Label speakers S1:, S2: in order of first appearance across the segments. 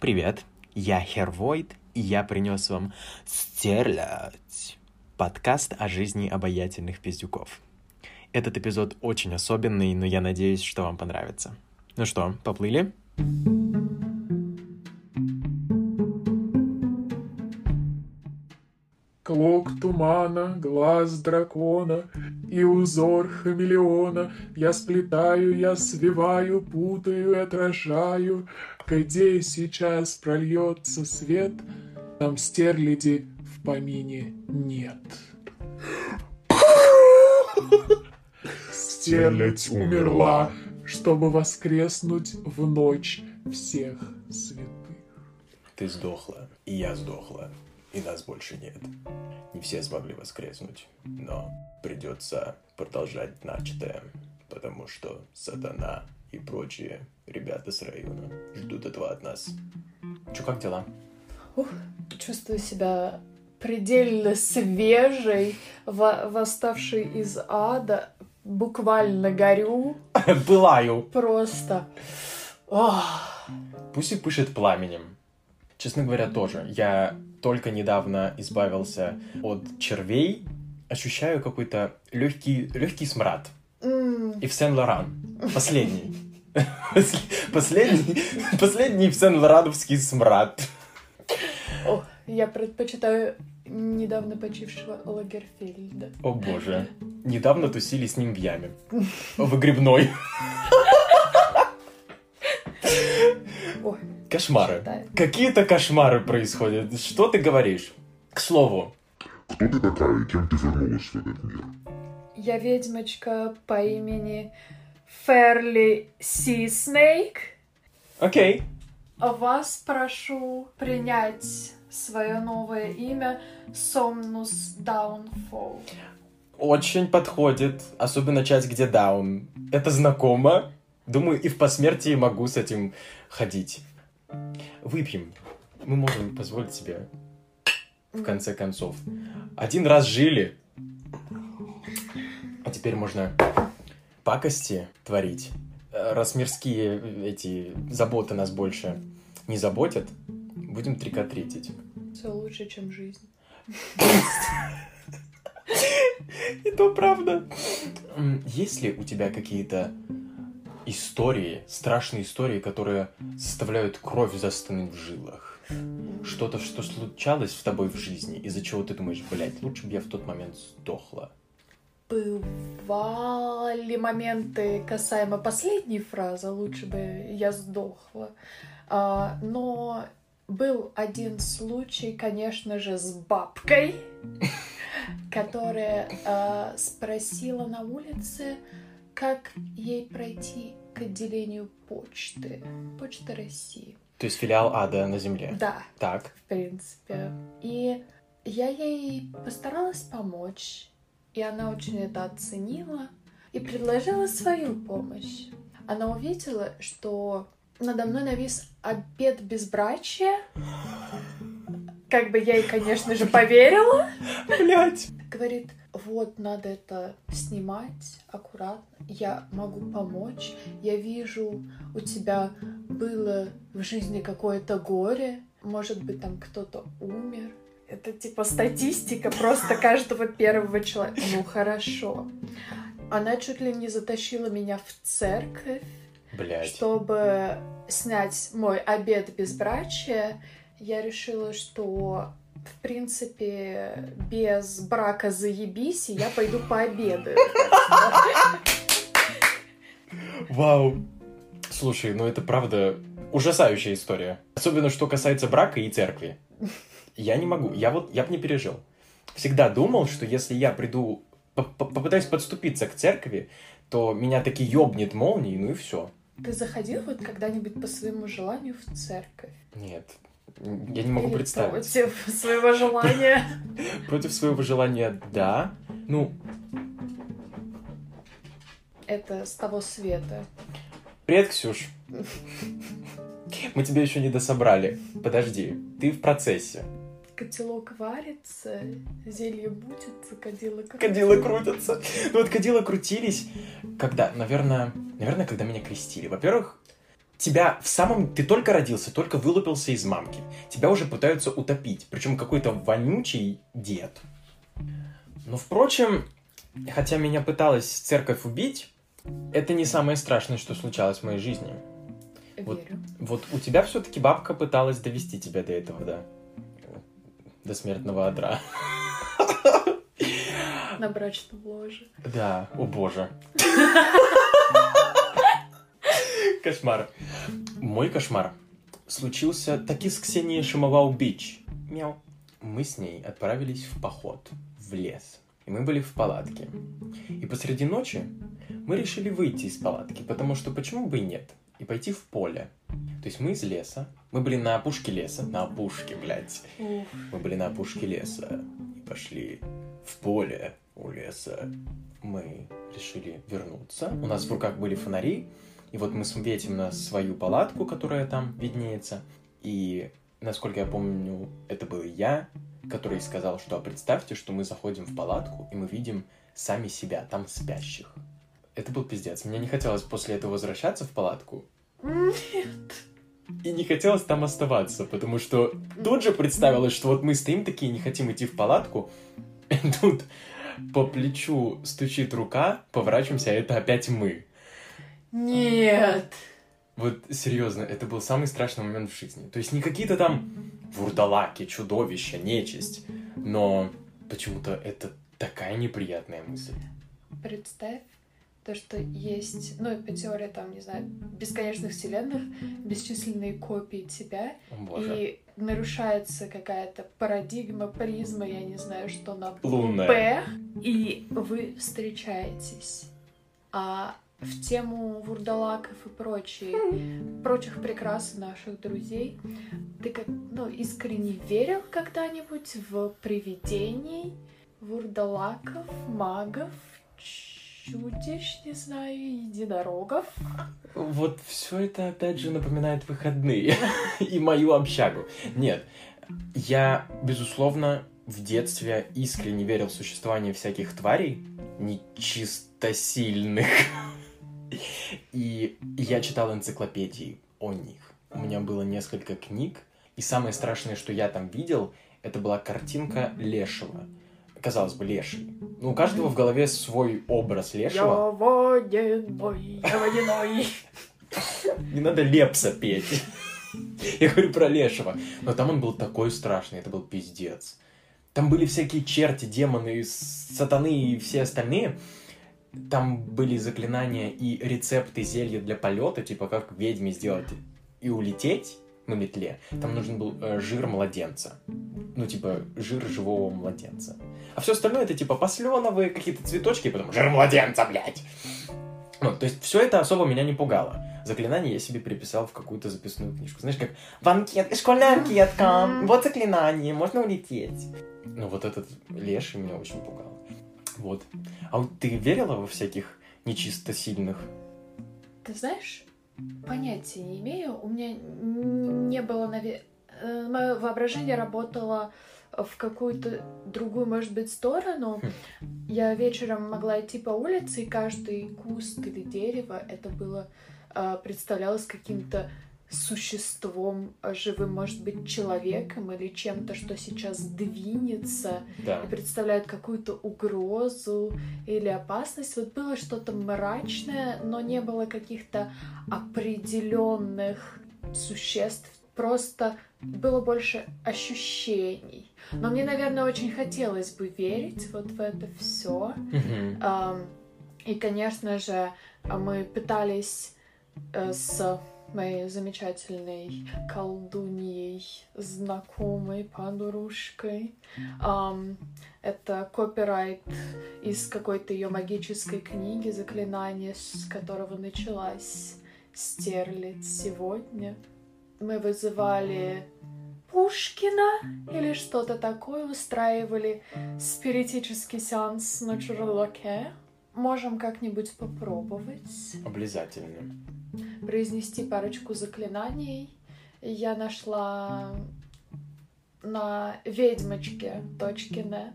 S1: Привет, я Хервойд, и я принес вам «Стерлядь» — подкаст о жизни обаятельных пиздюков. Этот эпизод очень особенный, но я надеюсь, что вам понравится. Ну что, поплыли?
S2: Клок тумана, глаз дракона и узор хамелеона Я сплетаю, я свиваю, путаю и отражаю. Где сейчас прольется свет, там стерляди в помине нет. Стерлядь умерла, чтобы воскреснуть в ночь всех святых.
S1: Ты сдохла, и я сдохла, и нас больше нет. Не все смогли воскреснуть, но придется продолжать начатое, потому что сатана и прочие ребята с района ждут этого от нас. Чё, как дела?
S3: Ух, чувствую себя предельно свежей, во- восставшей из ада, буквально горю,
S1: Пылаю!
S3: просто. Ох.
S1: Пусть и пышет пламенем. Честно говоря, тоже. Я только недавно избавился от червей, ощущаю какой-то легкий, легкий смрад. И в Сен-Лоран. Последний. Последний, последний в Сен-Лорановский смрад.
S3: о, я предпочитаю недавно почившего Лагерфельда.
S1: О боже. Недавно тусили с ним в яме. Выгребной.
S3: Ой,
S1: Кошмары. Какие-то кошмары происходят. Что ты говоришь? К слову,
S4: Кто ты такая и кем ты вернулась в этот мир?
S3: Я ведьмочка по имени Ферли Си Снейк.
S1: окей.
S3: Вас прошу принять свое новое имя Somnus Downfall.
S1: Очень подходит, особенно часть, где даун. Это знакомо. Думаю, и в посмертии могу с этим ходить. Выпьем. Мы можем позволить себе, в конце концов. Один раз жили, а теперь можно пакости творить. Э, Раз мирские эти заботы нас больше не заботят, будем трикотретить.
S3: Все лучше, чем жизнь.
S1: И то правда. Есть ли у тебя какие-то истории, страшные истории, которые заставляют кровь застынуть в жилах? Что-то, что случалось с тобой в жизни, из-за чего ты думаешь, блядь, лучше бы я в тот момент сдохла.
S3: Бывали моменты касаемо последней фразы, лучше бы я сдохла. А, но был один случай, конечно же, с бабкой, которая а, спросила на улице, как ей пройти к отделению почты, почты России.
S1: То есть филиал ада на земле.
S3: Да,
S1: Так.
S3: в принципе. И я ей постаралась помочь, и она очень это оценила и предложила свою помощь. Она увидела, что надо мной навис обед безбрачия. Как бы я ей, конечно же, поверила.
S1: Блядь.
S3: Говорит, вот, надо это снимать аккуратно. Я могу помочь. Я вижу, у тебя было в жизни какое-то горе. Может быть, там кто-то умер. Это типа статистика просто каждого первого человека. Ну, хорошо. Она чуть ли не затащила меня в церковь,
S1: Блядь.
S3: чтобы снять мой обед безбрачия. Я решила, что в принципе, без брака заебись, и я пойду пообедаю.
S1: Вау. Слушай, ну это правда ужасающая история. Особенно, что касается брака и церкви. Я не могу. Я вот, я бы не пережил. Всегда думал, что если я приду, по- по- попытаюсь подступиться к церкви, то меня таки ёбнет молнией, ну и все.
S3: Ты заходил вот когда-нибудь по своему желанию в церковь?
S1: Нет, я не могу представить.
S3: Против своего желания?
S1: Против своего желания, да. Ну,
S3: Это с того света.
S1: привет, Ксюш. Мы тебя еще не дособрали. Подожди, ты в процессе.
S3: Котелок варится, зелье бутится, кадила крутится.
S1: Кадила крутятся. Ну вот кадила крутились, когда, наверное, наверное, когда меня крестили. Во-первых, тебя в самом... Ты только родился, только вылупился из мамки. Тебя уже пытаются утопить. Причем какой-то вонючий дед. Но, впрочем, хотя меня пыталась церковь убить, это не самое страшное, что случалось в моей жизни. Вот. Вот у тебя все-таки бабка пыталась довести тебя до этого, да? До смертного одра.
S3: На брачном ложе.
S1: Да, о боже. Кошмар. Мой кошмар случился таки с Ксенией Шимовау-Бич. Мяу. Мы с ней отправились в поход, в лес. И мы были в палатке. И посреди ночи мы решили выйти из палатки, потому что почему бы и нет? И пойти в поле. То есть мы из леса, мы были на опушке леса, на опушке, блядь. Мы были на опушке леса и пошли в поле у леса. Мы решили вернуться. У нас в руках были фонари, и вот мы светим на свою палатку, которая там виднеется. И, насколько я помню, это был я, который сказал, что а представьте, что мы заходим в палатку, и мы видим сами себя, там спящих. Это был пиздец. Мне не хотелось после этого возвращаться в палатку, и не хотелось там оставаться, потому что тут же представилось, что вот мы стоим такие, не хотим идти в палатку, и тут по плечу стучит рука, поворачиваемся, а это опять мы.
S3: Нет.
S1: Вот серьезно, это был самый страшный момент в жизни. То есть не какие-то там вурдалаки, чудовища, нечисть, но почему-то это такая неприятная мысль.
S3: Представь, то, что есть, ну, по теории, там, не знаю, бесконечных вселенных, бесчисленные копии тебя,
S1: боже.
S3: и нарушается какая-то парадигма, призма, я не знаю, что на
S1: Лунная.
S3: П, и вы встречаетесь. А в тему вурдалаков и прочие, прочих прекрас наших друзей, ты как, ну, искренне верил когда-нибудь в привидений, вурдалаков, магов, чудищ, не знаю, единорогов?
S1: Вот все это опять же напоминает выходные и мою общагу. Нет, я, безусловно, в детстве искренне верил в существование всяких тварей, нечистосильных. И я читал энциклопедии о них. У меня было несколько книг, и самое страшное, что я там видел, это была картинка лешего. Казалось бы, леший. Ну, у каждого в голове свой образ
S3: Я
S1: лешего.
S3: водяной, я водяной.
S1: Не надо лепса петь. Я говорю про Лешего. Но там он был такой страшный, это был пиздец. Там были всякие черти, демоны, сатаны и все остальные. Там были заклинания и рецепты зелья для полета, типа как ведьме сделать и улететь на метле. Там нужен был э, жир младенца. Ну, типа, жир живого младенца. А все остальное это типа посленовые какие-то цветочки, и потом жир младенца, блядь. Ну, то есть все это особо меня не пугало. Заклинание я себе переписал в какую-то записную книжку. Знаешь, как в анкет, школьная анкетка, вот заклинание, можно улететь. Ну, вот этот леший меня очень пугал. Вот. А вот ты верила во всяких нечисто сильных?
S3: Ты знаешь, понятия не имею. У меня не было, наверное... Мое воображение работало в какую-то другую, может быть, сторону. Я вечером могла идти по улице, и каждый куст или дерево это было а, представлялось каким-то существом а, живым, может быть, человеком или чем-то, что сейчас двинется
S1: Да.
S3: и представляет какую-то угрозу или опасность. Вот было что-то мрачное, но не было каких-то определенных существ. Просто было больше ощущений. Но мне, наверное, очень хотелось бы верить вот в это все.
S1: Мгм.
S3: И, конечно же, мы пытались э, с моей замечательной колдуньей, знакомой подружкой. Ам, это копирайт из какой-то ее магической книги, заклинание, с которого началась стерлить сегодня. Мы вызывали Пушкина или что-то такое, устраивали спиритический сеанс на черлоке. Можем как-нибудь попробовать
S1: Облизательно.
S3: произнести парочку заклинаний. Я нашла на ведьмочке.нет.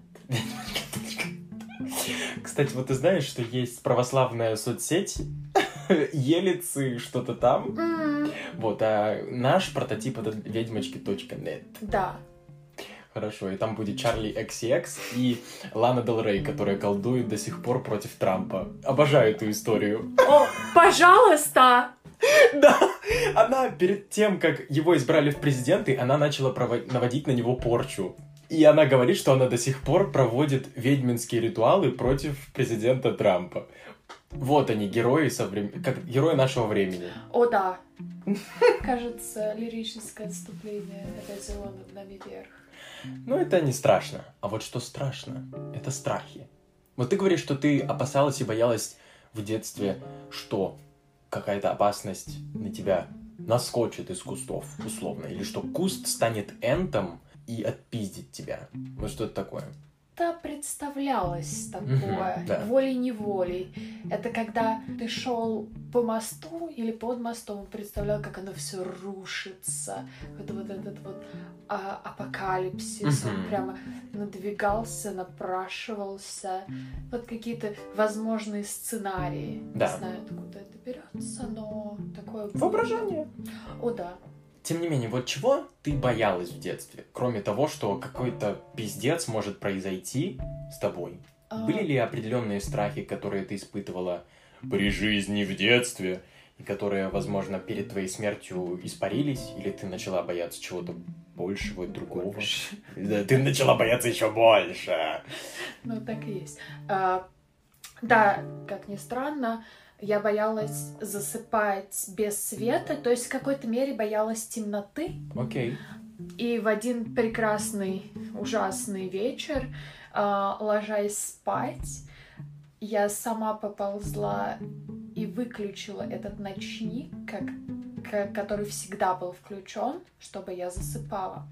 S1: Кстати, вот ты знаешь, что есть православная соцсеть, Елицы, что-то там.
S3: М,
S1: Вот, а наш прототип это ведьмочки.нет.
S3: Да.
S1: Хорошо, и там будет Чарли XCX и Лана Дел Рей, которая колдует до сих пор против Трампа. Обожаю эту историю.
S3: О, пожалуйста!
S1: Да, она перед тем, как его избрали в президенты, она начала наводить на него порчу. И она говорит, что она до сих пор проводит ведьминские ритуалы против президента Трампа. Вот они, герои, соврем- как герои нашего времени.
S3: О, да. Кажется, лирическое отступление это взяло над нами.
S1: Ну, это не страшно. А вот что страшно, это страхи. Вот ты говоришь, что ты опасалась и боялась в детстве, что какая-то опасность на тебя наскочит из кустов, условно, или что куст станет энтом и отпиздит тебя. Вот что это такое?
S3: Да, представлялось такое,
S1: да.
S3: волей-неволей. Это когда ты шел по мосту или под мостом, представлял, как оно все рушится. Вот, вот этот вот а, апокалипсис, он прямо надвигался, напрашивался. Вот какие-то возможные сценарии.
S1: Да.
S3: Не знаю, откуда это берется, но такое...
S1: Воображение.
S3: О, да.
S1: Тем не менее, вот чего ты боялась в детстве? Кроме того, что какой-то пиздец может произойти с тобой.
S3: А,
S1: Были ли определенные страхи, которые ты испытывала при жизни в детстве, и которые, возможно, перед твоей смертью испарились, или ты начала бояться чего-то большего, другого? Да, ты начала бояться еще больше.
S3: Ну, так и есть. А, да, как ни странно, я боялась засыпать без света, то есть в какой-то мере боялась темноты.
S1: Окей.
S3: И в один прекрасный, ужасный вечер, а, ложась спать, я сама поползла и выключила этот ночник, как, ка- который всегда был включен, чтобы я засыпала.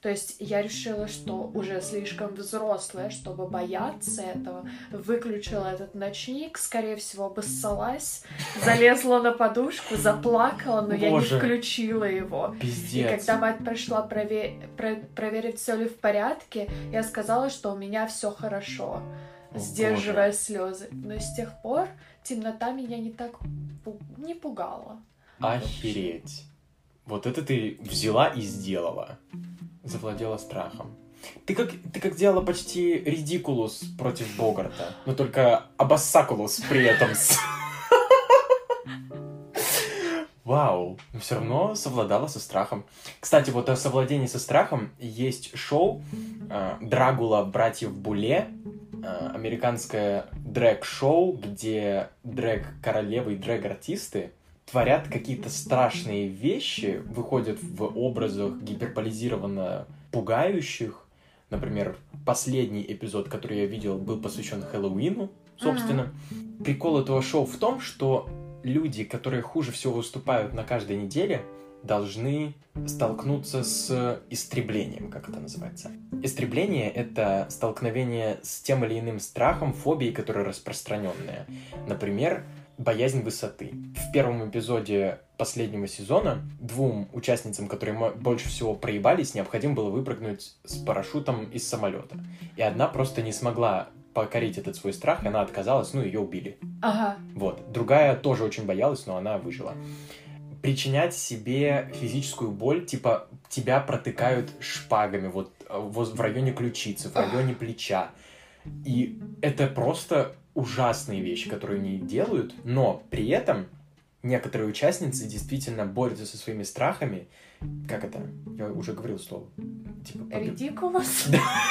S3: То есть я решила, что уже слишком взрослая, чтобы бояться этого. Выключила этот ночник, скорее всего, обоссалась, залезла на подушку, заплакала, но я не
S1: Боже.
S3: включила его. И
S1: Пиздец.
S3: когда мать пришла прове- про- проверить, все ли в порядке, я сказала, что у меня все хорошо,
S1: О,
S3: сдерживая слезы. Но с тех пор темнота меня не так не пугала.
S1: Охереть. Вот это ты взяла и сделала. Завладела страхом. Ты как, ты как делала почти Редикулус против Богарта, но только Абассакулус при этом. Вау, но все равно совладала со страхом. Кстати, вот о совладении со страхом есть шоу э, Драгула братьев Буле, э, американское дрэк-шоу, где дрэк-королевы и дрэк-артисты творят какие-то страшные вещи, выходят в образах гиперполизированно пугающих. Например, последний эпизод, который я видел, был посвящен Хэллоуину, собственно. Прикол этого шоу в том, что люди, которые хуже всего выступают на каждой неделе, должны столкнуться с истреблением, как это называется. Истребление — это столкновение с тем или иным страхом, фобией, которая распространенная. Например, боязнь высоты. В первом эпизоде последнего сезона двум участницам, которые больше всего проебались, необходимо было выпрыгнуть с парашютом из самолета. И одна просто не смогла покорить этот свой страх, и она отказалась, ну, ее убили.
S3: Ага.
S1: Вот. Другая тоже очень боялась, но она выжила. Причинять себе физическую боль, типа тебя протыкают шпагами вот воз- в районе ключицы, в районе плеча. И это просто ужасные вещи, которые они делают, но при этом некоторые участницы действительно борются со своими страхами. Как это? Я уже говорил слово. Типа, побе-
S3: Редикулус.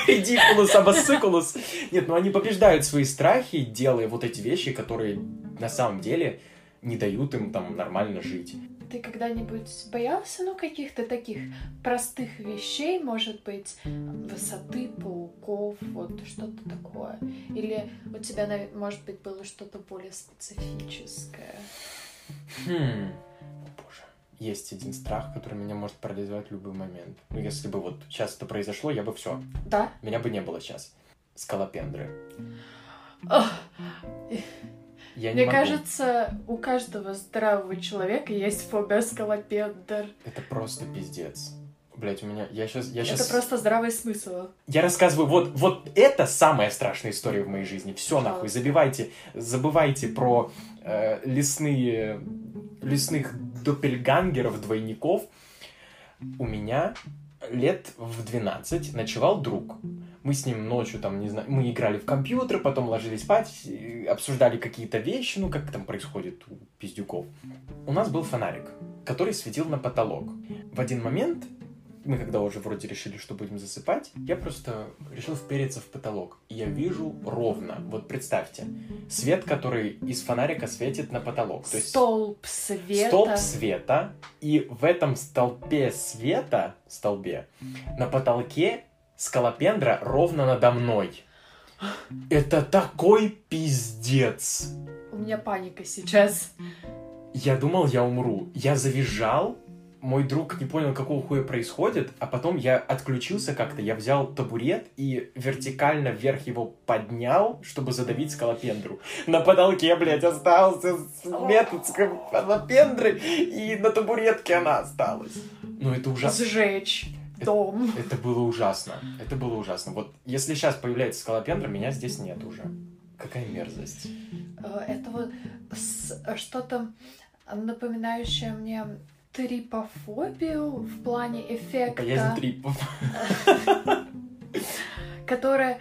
S1: Ridicулous, абассыкулус. Нет, ну они побеждают свои страхи, делая вот эти вещи, которые на самом деле не дают им там нормально жить.
S3: Ты когда-нибудь боялся, ну, каких-то таких простых вещей, может быть, высоты, пауков, вот что-то такое? Или у тебя, может быть, было что-то более специфическое?
S1: Хм. О, боже. Есть один страх, который меня может парализовать в любой момент. Ну, если бы вот сейчас это произошло, я бы все.
S3: Да?
S1: Меня бы не было сейчас. Скалопендры.
S3: Ох,
S1: Я не
S3: Мне
S1: могу.
S3: кажется, у каждого здравого человека есть фобия скалопендр.
S1: Это просто пиздец. Блять, у меня... Я сейчас... Я
S3: Это
S1: сейчас...
S3: просто здравый смысл.
S1: Я рассказываю, вот, вот это самая страшная история в моей жизни. Все нахуй, забивайте, забывайте про э, лесные, лесных доппельгангеров, двойников. У меня лет в 12 ночевал друг. Мы с ним ночью, там, не знаю, мы играли в компьютер, потом ложились спать, обсуждали какие-то вещи, ну, как там происходит у пиздюков. У нас был фонарик, который светил на потолок. В один момент мы когда уже вроде решили, что будем засыпать, я просто решил впереться в потолок. И я вижу ровно, вот представьте, свет, который из фонарика светит на потолок. То есть
S3: Столб света.
S1: столб света, и в этом столбе света, столбе, на потолке скалопендра ровно надо мной. Это такой пиздец.
S3: У меня паника сейчас.
S1: Я думал, я умру. Я завизжал, мой друг не понял, какого хуя происходит, а потом я отключился как-то, я взял табурет и вертикально вверх его поднял, чтобы задавить скалопендру. На потолке, блядь, остался свет от скалопендры, и на табуретке она осталась. Ну, это ужасно.
S3: Сжечь дом.
S1: Это было ужасно. Это было ужасно. Вот если сейчас появляется скалопендра, меня здесь нет уже. Какая мерзость.
S3: Э, Это вот с- что-то напоминающее мне трипофобию в плане эффекта,
S1: Боязнь трипов.
S3: которая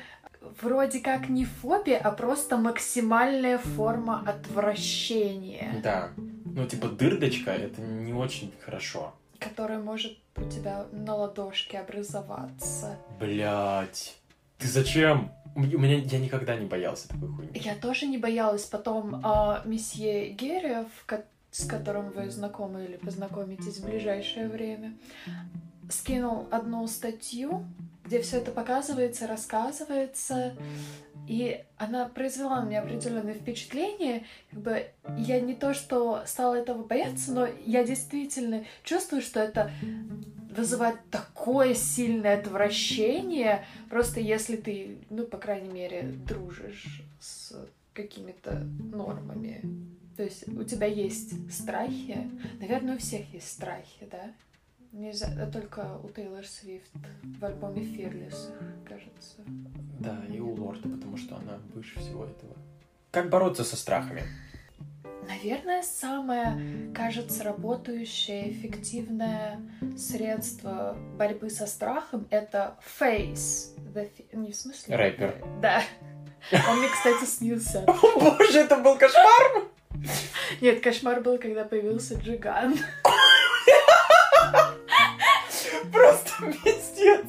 S3: вроде как не фобия, а просто максимальная форма отвращения,
S1: Да. Ну, типа, дырдочка, это не очень хорошо.
S3: Которая может у тебя на ладошке образоваться.
S1: Блять. Ты зачем? У меня я никогда не боялся такой хуйни.
S3: Я тоже не боялась. Потом а, месье Герев, с которым вы знакомы или познакомитесь в ближайшее время, скинул одну статью, где все это показывается, рассказывается, и она произвела на меня определенное впечатление. Как бы я не то, что стала этого бояться, но я действительно чувствую, что это вызывает такое сильное отвращение, просто если ты, ну, по крайней мере, дружишь с какими-то нормами. То есть у тебя есть страхи. Наверное, у всех есть страхи, да? Нельзя, а только у Тейлор Свифт в альбоме Fearless, кажется.
S1: Да, и у Лорда, потому что она выше всего этого. Как бороться со страхами?
S3: Наверное, самое, кажется, работающее, эффективное средство борьбы со страхом — это face. The Не в смысле?
S1: Рэпер.
S3: Да. Он мне, кстати, снился.
S1: О боже, это был кошмар!
S3: Нет, кошмар был, когда появился Джиган.
S1: Просто пиздец!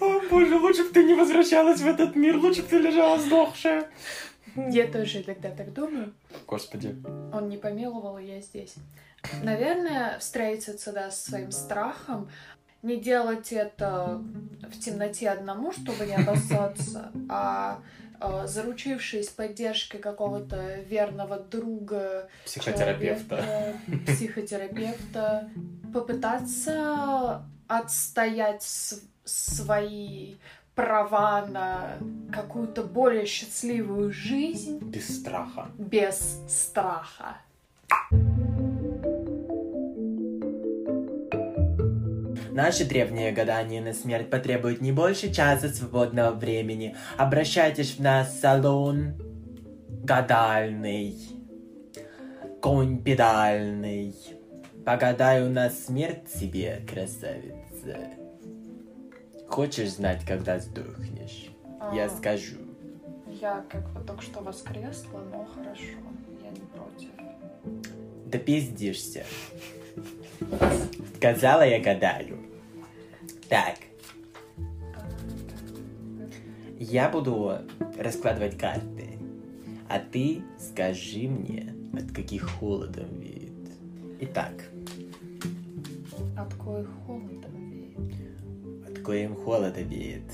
S1: О боже, лучше бы ты не возвращалась в этот мир, лучше бы ты лежала сдохшая.
S3: Я тоже иногда так думаю.
S1: Господи.
S3: Он не помиловал, я здесь. Наверное, встретиться, да, с своим страхом, не делать это в темноте одному, чтобы не обоссаться, а заручившись поддержкой какого-то верного друга,
S1: Психотерапевта.
S3: психотерапевта, попытаться отстоять свои права на какую-то более счастливую жизнь
S1: Без страха.
S3: без страха.
S5: Наши древние гадания на смерть потребуют не больше часа свободного времени. Обращайтесь в наш салон гадальный, конь педальный. Погадаю на смерть себе, красавица. Хочешь знать, когда сдохнешь? Я
S3: А,
S5: скажу.
S3: Я как бы только что воскресла, но хорошо, я не против.
S5: Да пиздишься. Сказала я гадаю. Так, я буду раскладывать карты. А ты скажи мне, от каких холодом веет. Итак,
S3: От коих холодом веет.
S5: от коим холода веет?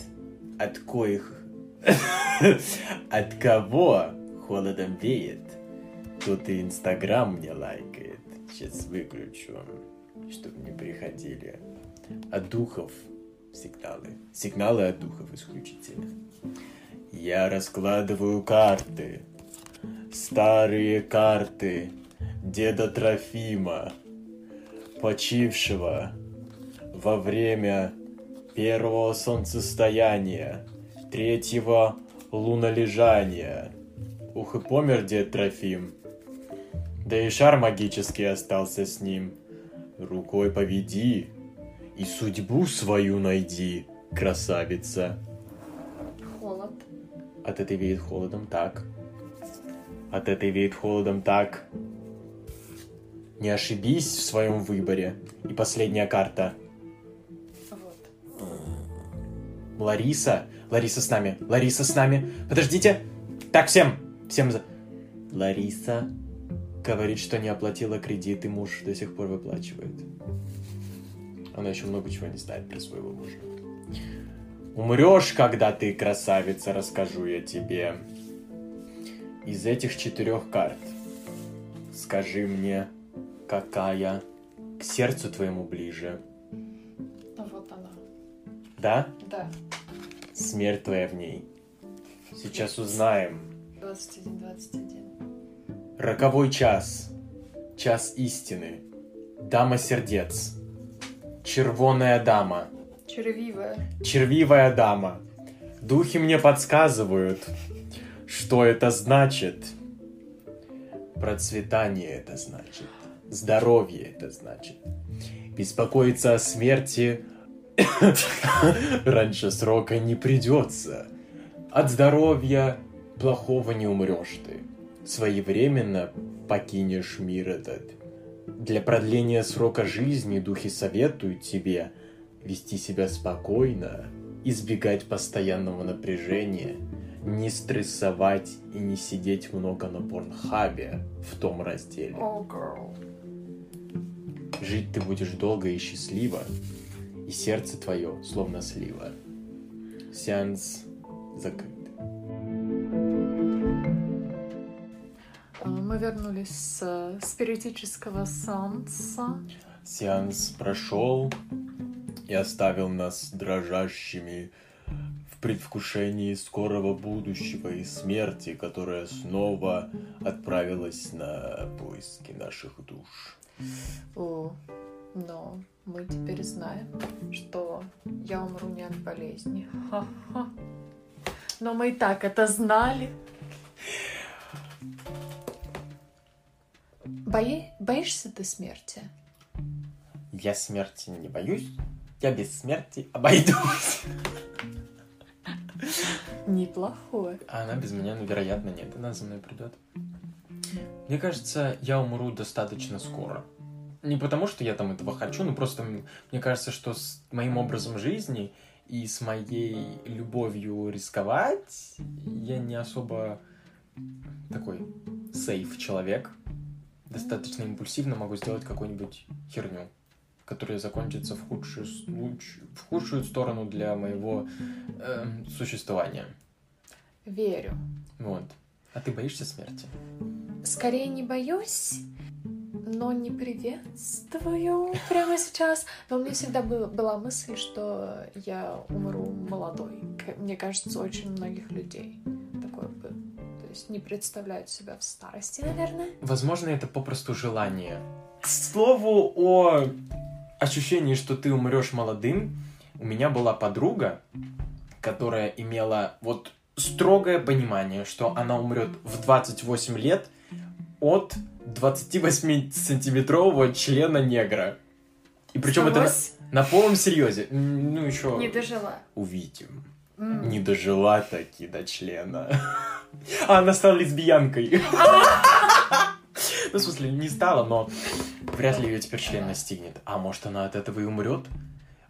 S5: От коих... От кого холодом веет? Тут и Инстаграм мне лайкает. Сейчас выключу, чтобы не приходили. От духов сигналы. Сигналы от духов исключительно. Я раскладываю карты. Старые карты деда Трофима, почившего во время первого солнцестояния, третьего лунолежания. Ух и помер дед Трофим. Да и шар магический остался с ним. Рукой поведи и судьбу свою найди, красавица.
S3: Холод.
S5: От этой веет холодом так. От этой веет холодом так. Не ошибись в своем выборе. И последняя карта.
S3: Вот.
S1: Лариса. Лариса с нами. Лариса с нами. Подождите. Так, всем. Всем за...
S5: Лариса говорит, что не оплатила кредит, и муж до сих пор выплачивает. Она еще много чего не знает про своего мужа. Умрешь, когда ты красавица, расскажу я тебе. Из этих четырех карт скажи мне, какая к сердцу твоему ближе.
S3: Ну вот она.
S5: Да?
S3: Да.
S5: Смерть твоя в ней. Сейчас узнаем.
S3: 21, 21.
S5: Роковой час. Час истины. Дама сердец. Червоная дама.
S3: Червивая.
S5: Червивая дама. Духи мне подсказывают, что это значит. Процветание это значит. Здоровье это значит. Беспокоиться о смерти раньше срока не придется. От здоровья плохого не умрешь ты. Своевременно покинешь мир этот. Для продления срока жизни духи советуют тебе вести себя спокойно, избегать постоянного напряжения, не стрессовать и не сидеть много на порнхабе в том разделе.
S3: Oh, girl.
S5: Жить ты будешь долго и счастливо, и сердце твое словно слива. Сеанс закрыт.
S3: Мы вернулись с спиритического сеанса.
S5: Сеанс прошел и оставил нас дрожащими в предвкушении скорого будущего и смерти, которая снова отправилась на поиски наших душ.
S3: О, но мы теперь знаем, что я умру не от болезни. Ха-ха. Но мы и так это знали. Бои... Боишься ты смерти?
S5: Я смерти не боюсь, я без смерти обойдусь.
S3: Неплохой.
S1: А она без меня, ну, вероятно, нет. Она за мной придет. Мне кажется, я умру достаточно скоро. Не потому, что я там этого хочу, но просто мне кажется, что с моим образом жизни и с моей любовью рисковать я не особо такой сейф человек. Достаточно импульсивно могу сделать какую-нибудь херню, которая закончится в худшую, с- луч- в худшую сторону для моего эм, существования.
S3: Верю.
S1: Вот. А ты боишься смерти?
S3: Скорее не боюсь, но не приветствую прямо сейчас. Но у меня всегда был- была мысль, что я умру молодой. Мне кажется, очень многих людей такое бы. То есть не представляют себя в старости, наверное.
S1: Возможно, это попросту желание. К слову о ощущении, что ты умрешь молодым, у меня была подруга, которая имела вот строгое понимание, что она умрет в 28 лет от 28-сантиметрового члена негра. И причем это на, на полном серьезе. Ну, еще
S3: не дожила.
S1: увидим. Не дожила таки до члена. А она стала лесбиянкой. Ну, в смысле, не стала, но вряд ли ее теперь член настигнет. А может, она от этого и умрет?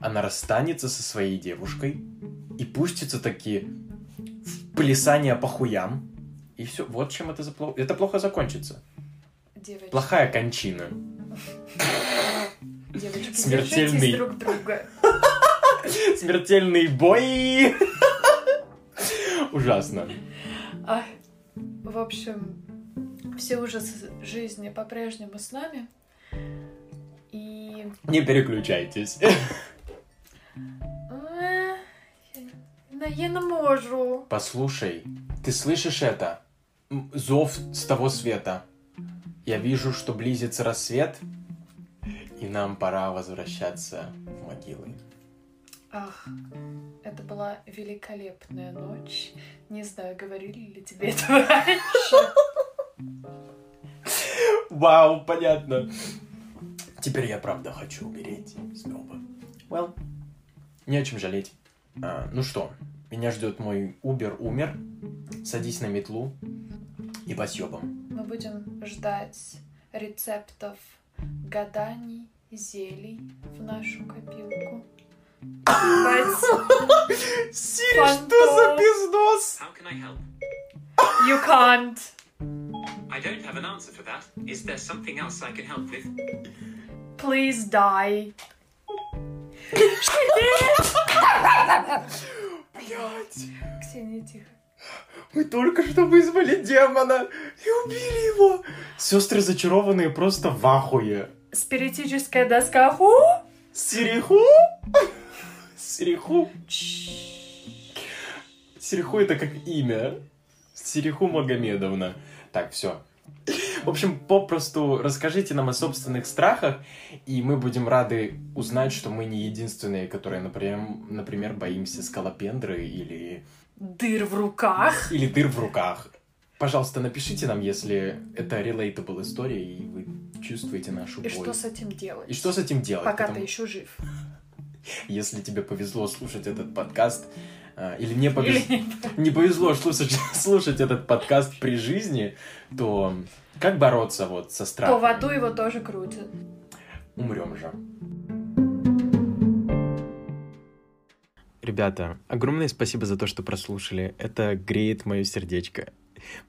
S1: Она расстанется со своей девушкой и пустится таки в плясание по хуям. И все, вот чем это запло... Это плохо закончится.
S3: Девочки,
S1: Плохая кончина.
S3: девочки,
S1: Смертельный.
S3: друг друга.
S1: Смертельный бой! Ужасно.
S3: Ай, в общем, все ужасы жизни по-прежнему с нами. И
S1: Не переключайтесь.
S3: А, я- не можу.
S1: Послушай, ты слышишь это? Зов с того света. Я вижу, что близится рассвет, и нам пора возвращаться в могилы.
S3: Ах, это была великолепная ночь. Не знаю, говорили ли тебе это раньше.
S1: Вау, понятно. Теперь я правда хочу умереть снова. Well, не о чем жалеть. А, ну что, меня ждет мой Убер умер. Садись на метлу и по съебам.
S3: Мы будем ждать рецептов гаданий, зелий в нашу копилку.
S1: Сири,
S3: что за
S1: пиздос?
S6: How can I help?
S3: You can't.
S6: I don't have an answer for that. Is there something else I can help with?
S3: Please die.
S1: Блять.
S3: Ксения, тихо.
S1: Мы только что вызвали демона и убили его. Сестры зачарованные просто в ахуе.
S3: Спиритическая доска. Ху?
S1: Сириху? Сириху? Сириху это как имя. Сириху Магомедовна. Так, все. В общем, попросту расскажите нам о собственных страхах, и мы будем рады узнать, что мы не единственные, которые, например, например боимся скалопендры или,
S3: Дыр в руках.
S1: или дыр в руках. Пожалуйста, напишите нам, если это relatable история, и вы чувствуете нашу
S3: И
S1: боль.
S3: что с этим делать?
S1: И что с этим делать?
S3: Пока
S1: Потому-
S3: ты еще жив.
S1: Если тебе повезло слушать этот подкаст, а, или не, повез- не повезло слушать, слушать этот подкаст при жизни, то как бороться вот со страхом?
S3: в аду его тоже крутят.
S1: Умрем же. Ребята, огромное спасибо за то, что прослушали. Это греет мое сердечко.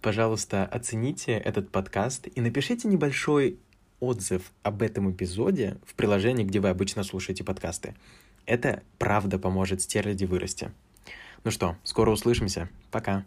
S1: Пожалуйста, оцените этот подкаст и напишите небольшой отзыв об этом эпизоде в приложении, где вы обычно слушаете подкасты. Это правда поможет стерляди вырасти. Ну что, скоро услышимся. Пока.